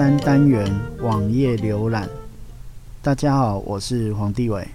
三单元网页浏览。大家好，我是黄帝伟。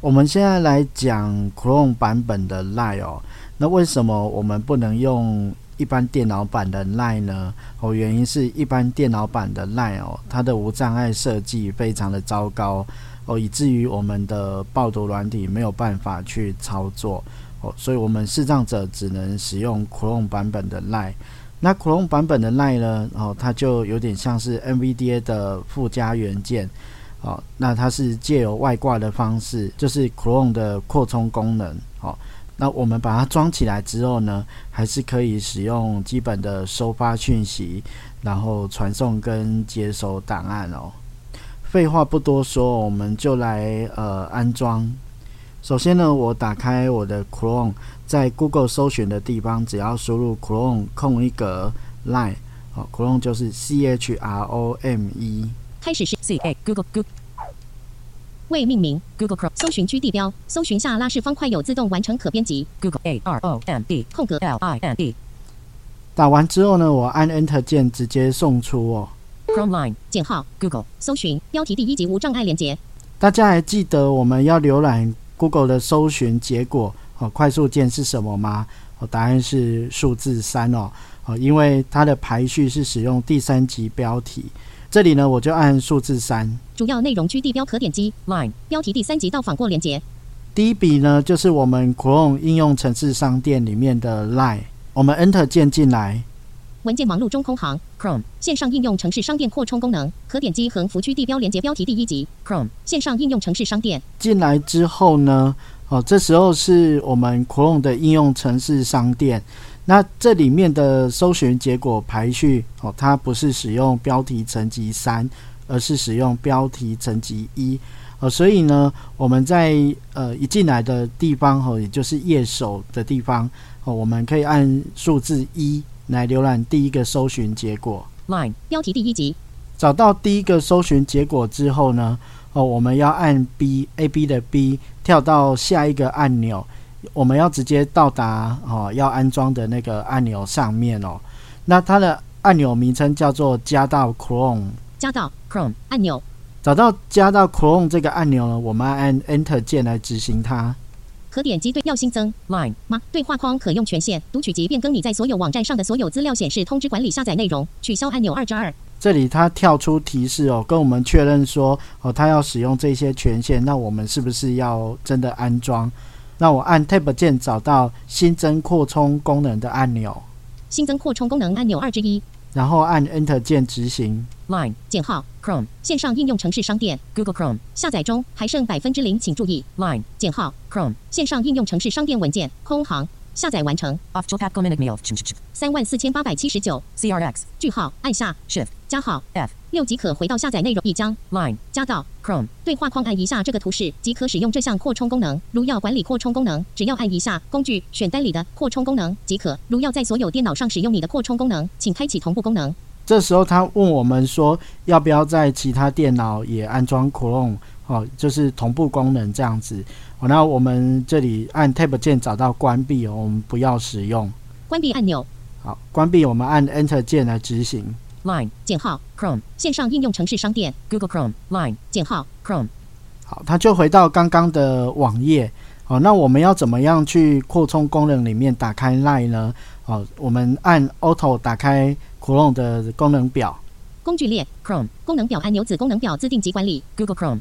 我们现在来讲 Chrome 版本的 Line 哦。那为什么我们不能用一般电脑版的 Line 呢？哦，原因是一般电脑版的 Line 哦，它的无障碍设计非常的糟糕哦，以至于我们的报读软体没有办法去操作哦，所以我们视障者只能使用 Chrome 版本的 Line。那 Chrome 版本的 Line 呢？哦，它就有点像是 NVDA 的附加元件，哦，那它是借由外挂的方式，就是 Chrome 的扩充功能，哦，那我们把它装起来之后呢，还是可以使用基本的收发讯息，然后传送跟接收档案哦。废话不多说，我们就来呃安装。首先呢，我打开我的 Chrome，在 Google 搜寻的地方，只要输入 Chrome 空一格 Line，好，Chrome 就是 C H R O M E。开始是 C A Google Google 未命名 Google Chrome 搜寻区地标，搜寻下拉式方块有自动完成可编辑 Google A R O M E 空格 L I N E 打完之后呢，我按 Enter 键直接送出哦。Chrome Line 减号 Google 搜寻标题第一级无障碍连接大家还记得我们要浏览 Google 的搜寻结果哦，快速键是什么吗？哦，答案是数字三哦哦，因为它的排序是使用第三级标题。这里呢，我就按数字三。主要内容区地标可点击 Line 标题第三级到访过连接第一笔呢，就是我们 Chrome 应用程式商店里面的 Line，我们 Enter 键进来，文件忙碌中空行 Chrome 线上应用城市商店扩充功能可点击横幅区地标连接标题第一级 Chrome 线上应用城市商店进来之后呢，哦，这时候是我们 Chrome 的应用程式商店。那这里面的搜寻结果排序哦，它不是使用标题层级三，而是使用标题层级一。哦，所以呢，我们在呃一进来的地方哦，也就是页首的地方哦，我们可以按数字一来浏览第一个搜寻结果。Line 标题第一级找到第一个搜寻结果之后呢，哦，我们要按 B A B 的 B 跳到下一个按钮，我们要直接到达哦要安装的那个按钮上面哦。那它的按钮名称叫做加到 Chrome。加到 Chrome 按钮找到加到 Chrome 这个按钮呢，我们按 Enter 键来执行它。可点击对要新增 Line 吗？对话框可用权限读取及变更你在所有网站上的所有资料显示通知管理下载内容。取消按钮二之二。这里它跳出提示哦，跟我们确认说哦，它要使用这些权限，那我们是不是要真的安装？那我按 Tab 键找到新增扩充功能的按钮，新增扩充功能按钮二之一。然后按 Enter 键执行。Line 减号 Chrome 线上应用程式商店 Google Chrome 下载中还剩百分之零，请注意 Line 减号 Chrome 线上应用程式商店文件空行下载完成.三万四千八百七十九 CRX 句号按下 Shift 加号 F 六即可回到下载内容一张 Line 加到 Chrome 对话框按一下这个图示即可使用这项扩充功能。如要管理扩充功能，只要按一下工具选单里的扩充功能即可。如要在所有电脑上使用你的扩充功能，请开启同步功能。这时候他问我们说，要不要在其他电脑也安装 Chrome？哦，就是同步功能这样子。哦，那我们这里按 Tab 键找到关闭哦，我们不要使用。关闭按钮好，关闭我们按 Enter 键来执行。Line 减号 Chrome 线上应用程式商店。Google Chrome Line 减号 Chrome 好，它就回到刚刚的网页。好，那我们要怎么样去扩充功能里面打开 Line 呢？好，我们按 Auto 打开 Chrome 的功能表，工具列 Chrome 功能表按钮子功能表自定级管理。Google Chrome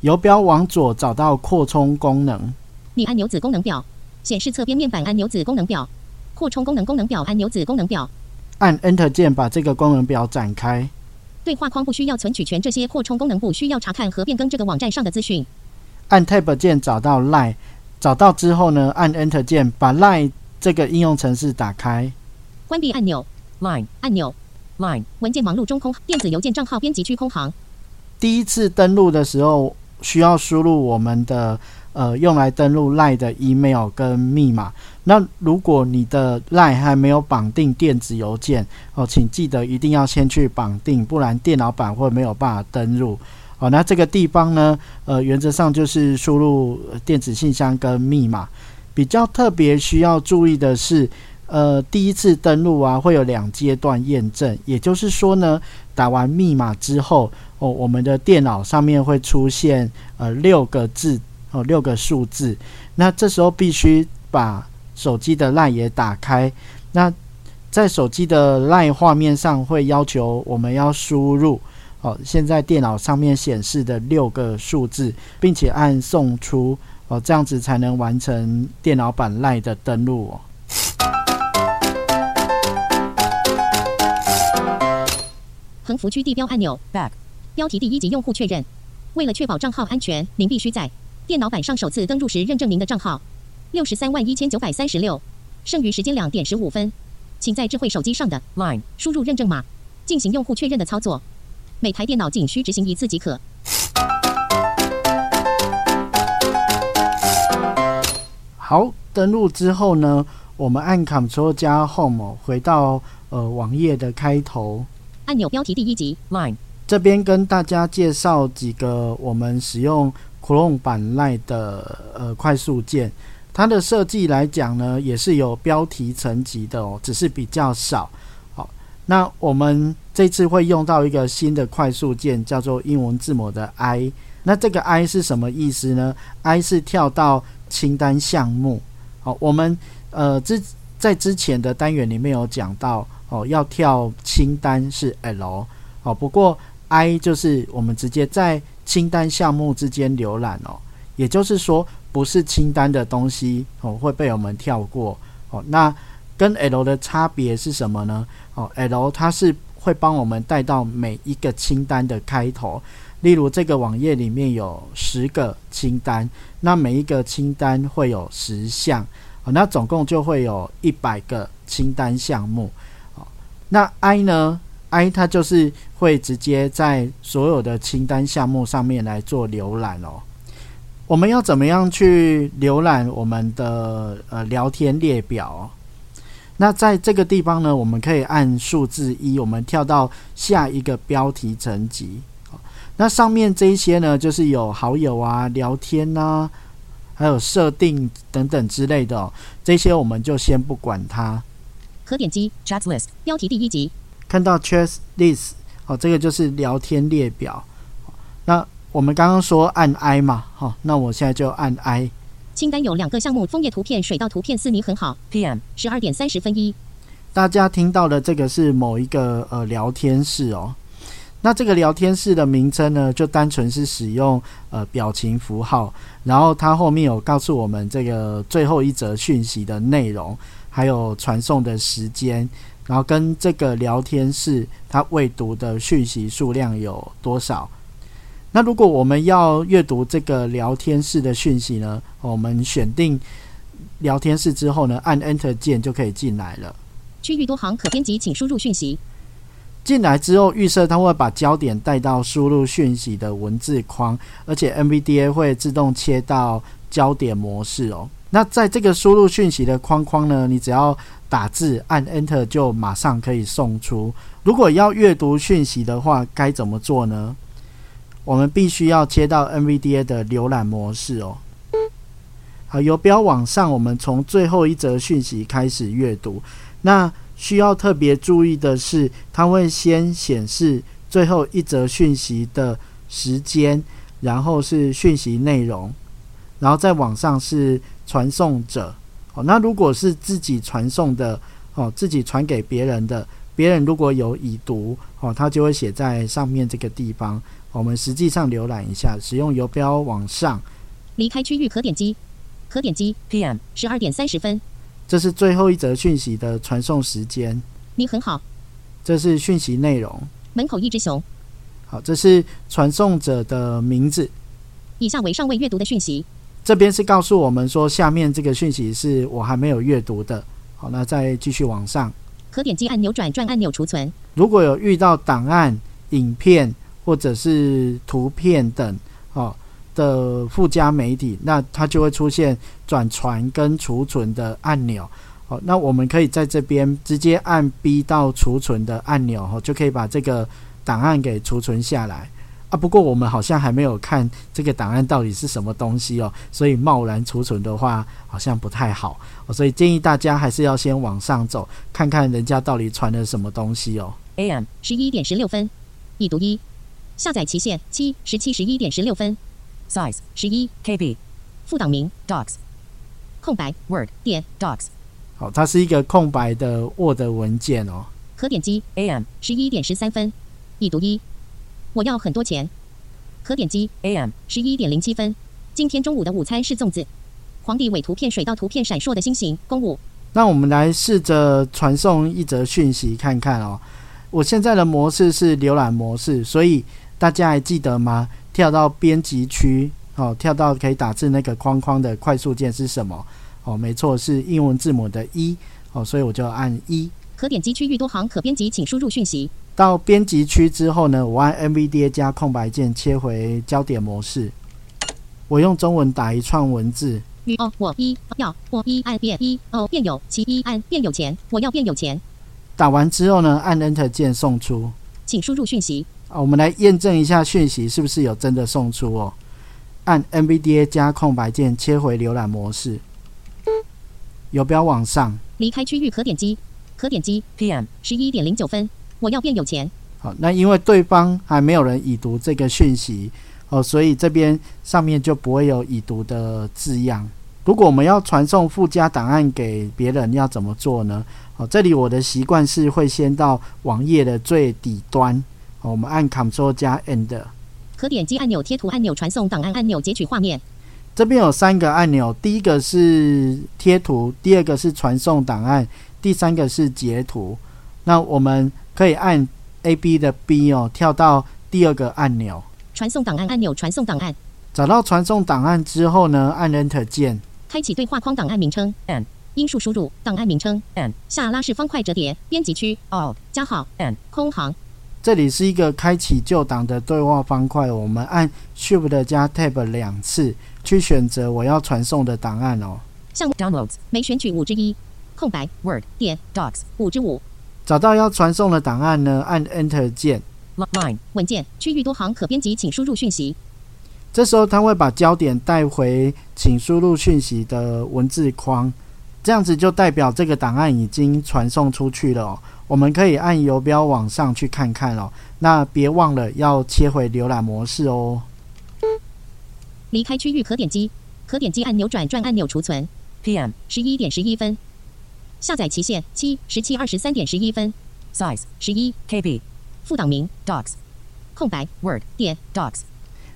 游标往左找到扩充功能，你按钮子功能表显示侧边面板按钮子功能表。扩充功能功能表按钮子功能表按 Enter 键把这个功能表展开。对话框不需要存取权，这些扩充功能不需要查看和变更这个网站上的资讯。按 Tab 键找到 Line，找到之后呢，按 Enter 键把 Line 这个应用程式打开，关闭按钮，Line. 按钮，Line. 文件忙碌中空，电子邮件账号编辑区空行，第一次登录的时候需要输入我们的呃用来登录 LINE 的 email 跟密码。那如果你的 LINE 还没有绑定电子邮件哦，请记得一定要先去绑定，不然电脑版会没有办法登录。哦，那这个地方呢，呃，原则上就是输入电子信箱跟密码。比较特别需要注意的是，呃，第一次登录啊，会有两阶段验证，也就是说呢，打完密码之后，哦，我们的电脑上面会出现呃六个字哦，六个数字。那这时候必须把手机的 LINE 也打开。那在手机的 LINE 画面上会要求我们要输入哦，现在电脑上面显示的六个数字，并且按送出哦，这样子才能完成电脑版 LINE 的登录哦。横幅区地标按钮，Back. 标题第一级用户确认。为了确保账号安全，您必须在电脑版上首次登录时认证您的账号。六十三万一千九百三十六，剩余时间两点十五分，请在智慧手机上的 Line. 输入认证码，进行用户确认的操作。每台电脑仅需执行一次即可。好，登录之后呢，我们按 Ctrl 加 Home 哦回到呃网页的开头。按钮标题第一集，Line. 这边跟大家介绍几个我们使用 Chrome 版赖的呃快速键。它的设计来讲呢，也是有标题层级的哦，只是比较少。好，那我们这次会用到一个新的快速键，叫做英文字母的 I。那这个 I 是什么意思呢？I 是跳到清单项目。好，我们呃之在之前的单元里面有讲到哦，要跳清单是 L。哦，不过 I 就是我们直接在清单项目之间浏览哦，也就是说不是清单的东西哦会被我们跳过哦。那跟 L 的差别是什么呢？哦，L 它是会帮我们带到每一个清单的开头，例如这个网页里面有十个清单，那每一个清单会有十项，哦，那总共就会有一百个清单项目。哦，那 I 呢？I 它就是会直接在所有的清单项目上面来做浏览哦。我们要怎么样去浏览我们的呃聊天列表？那在这个地方呢，我们可以按数字一，我们跳到下一个标题层级。那上面这一些呢，就是有好友啊、聊天呐、还有设定等等之类的哦。这些我们就先不管它。可点击 Chat List 标题第一集，看到 chat list，哦，这个就是聊天列表。那我们刚刚说按 I 嘛，好、那我现在就按 I。清单有两个项目：枫叶图片、水稻图片。四，你很好。PM. 十二点三十分一，大家听到的这个是某一个呃聊天室哦。那这个聊天室的名称呢，就单纯是使用呃表情符号，然后它后面有告诉我们这个最后一则讯息的内容，还有传送的时间，然后跟这个聊天室它未读的讯息数量有多少。那如果我们要阅读这个聊天室的讯息呢，我们选定聊天室之后呢，按 Enter 键就可以进来了。区域多行可编辑，请输入讯息。进来之后，预设它会把焦点带到输入讯息的文字框，而且 NVDA 会自动切到焦点模式哦。那在这个输入讯息的框框呢，你只要打字按 Enter 就马上可以送出。如果要阅读讯息的话，该怎么做呢？我们必须要切到 NVDA 的浏览模式哦。好，游标往上，我们从最后一则讯息开始阅读。那需要特别注意的是，它会先显示最后一则讯息的时间，然后是讯息内容，然后再往上是传送者。哦，那如果是自己传送的，哦，自己传给别人的，别人如果有已读，哦，它就会写在上面这个地方。我们实际上浏览一下，使用游标往上，离开区域可点击，可点击 PM. 十二点三十分。这是最后一则讯息的传送时间，你很好。这是讯息内容。门口一只熊。好，这是传送者的名字。以下为尚未阅读的讯息。这边是告诉我们说，下面这个讯息是我还没有阅读的。好，那再继续往上。可点击按钮转转按钮储存。如果有遇到档案、影片或者是图片等哦的附加媒体，那它就会出现转传跟储存的按钮。好，那我们可以在这边直接按 B 到储存的按钮，哦，就可以把这个档案给储存下来。啊，不过我们好像还没有看这个档案到底是什么东西哦，所以贸然储存的话好像不太好。所以建议大家还是要先往上走，看看人家到底传了什么东西哦。AM. 十一点十六分，已读一。下载期限七十七十一点十六分，Size. 十一 KB. 副档名 Docs. 空白 Word. 点 Docs. 好，它是一个空白的 Word 文件哦。可点击 AM. 十一点十三分，已读一。我要很多钱。可点击 AM. 十一点零七分，今天中午的午餐是粽子。皇帝尾图片水稻图片闪烁的星形公务。那我们来试着传送一则讯息看看哦。我现在的模式是浏览模式，所以大家还记得吗？跳到编辑区哦，跳到可以打字那个框框的快速键是什么？哦，没错，是英文字母的一哦，所以我就按一。可点击区域多行可编辑，请输入讯息。到编辑区之后呢，我按 NVDA 加空白键切回焦点模式。我用中文打一串文字，你哦，我一要我一按变一哦变有其一按变有钱，我要变有钱，打完之后呢，按 Enter 键送出。请输入讯息。啊，我们来验证一下讯息是不是有真的送出哦。按 NVDA 加空白键切回浏览模式，游标往上。离开区域可点击，可点击 PM. 十一点零九分，我要变有钱。好，那因为对方还没有人已读这个讯息哦，所以这边上面就不会有已读的字样。如果我们要传送附加档案给别人，要怎么做呢？哦，这里我的习惯是会先到网页的最底端，哦、我们按 Ctrl 加 End。可点击按钮贴图按钮传送档案按钮截取画面。这边有三个按钮，第一个是贴图，第二个是传送档案，第三个是截图。那我们可以按 A B 的 B 哦，跳到第二个按钮，传送档案按钮传送档案，找到传送档案之后呢，按 Enter 键，开启对话框档案名称。N 音数输入档案名称。N 下拉式方块折叠编辑区。Alt. 加号。N 空行。这里是一个开启旧档的对话方块，我们按 Shift 加 Tab 两次去选择我要传送的档案哦。项目 Downloads. 每选取五之一。空白。Word. 点。Docs. 五之五找到要传送的档案呢，按 Enter 键，Li- Line. 文件区域多行可编辑，请输入讯息。这时候它会把焦点带回请输入讯息的文字框，这样子就代表这个档案已经传送出去了、哦。我们可以按游标往上去看看哦。那别忘了要切回浏览模式哦。离开区域可点击，可点击按钮转转按钮储存。PM. 十一点十一分，下载期限七十七二十三点十一分，Size. 十一 KB. 副档名 Docs. 空白 Word. 点 Docs.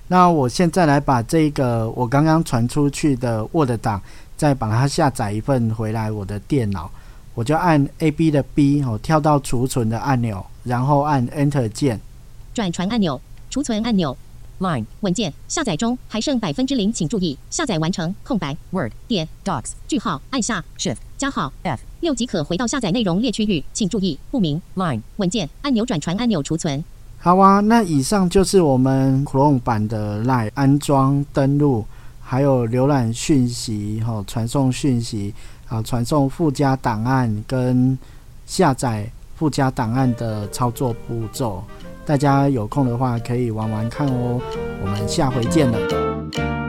那我现在来把这个我刚刚传出去的 Word 档，再把它下载一份回来我的电脑。我就按 A B 的 B 哦，跳到储存的按钮，然后按 Enter 键。转传按钮、储存按钮、Line. 文件下载中，还剩百分之零，请注意下载完成。空白 Word. 点 Docs. 句号按下 Shift. 加号 F. 六即可回到下载内容列区域，请注意不明 Line. 文件按钮转传按钮储存。好啊，那以上就是我们 Chrome 版的 Line 安装、登录，还有浏览讯息、哈、传送讯息、啊传送附加档案跟下载附加档案的操作步骤。大家有空的话可以玩玩看哦。我们下回见了。